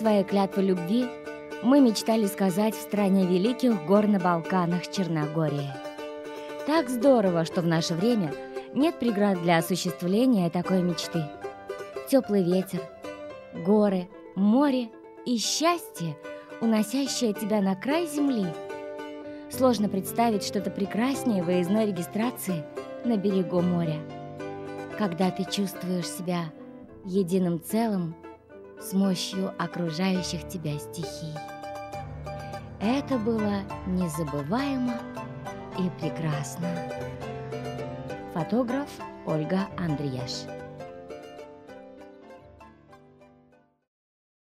своей клятвы любви мы мечтали сказать в стране великих гор на Балканах Черногории. Так здорово, что в наше время нет преград для осуществления такой мечты. Теплый ветер, горы, море и счастье, уносящее тебя на край земли. Сложно представить что-то прекраснее выездной регистрации на берегу моря, когда ты чувствуешь себя единым целым с мощью окружающих тебя стихий. Это было незабываемо и прекрасно. Фотограф Ольга Андреяш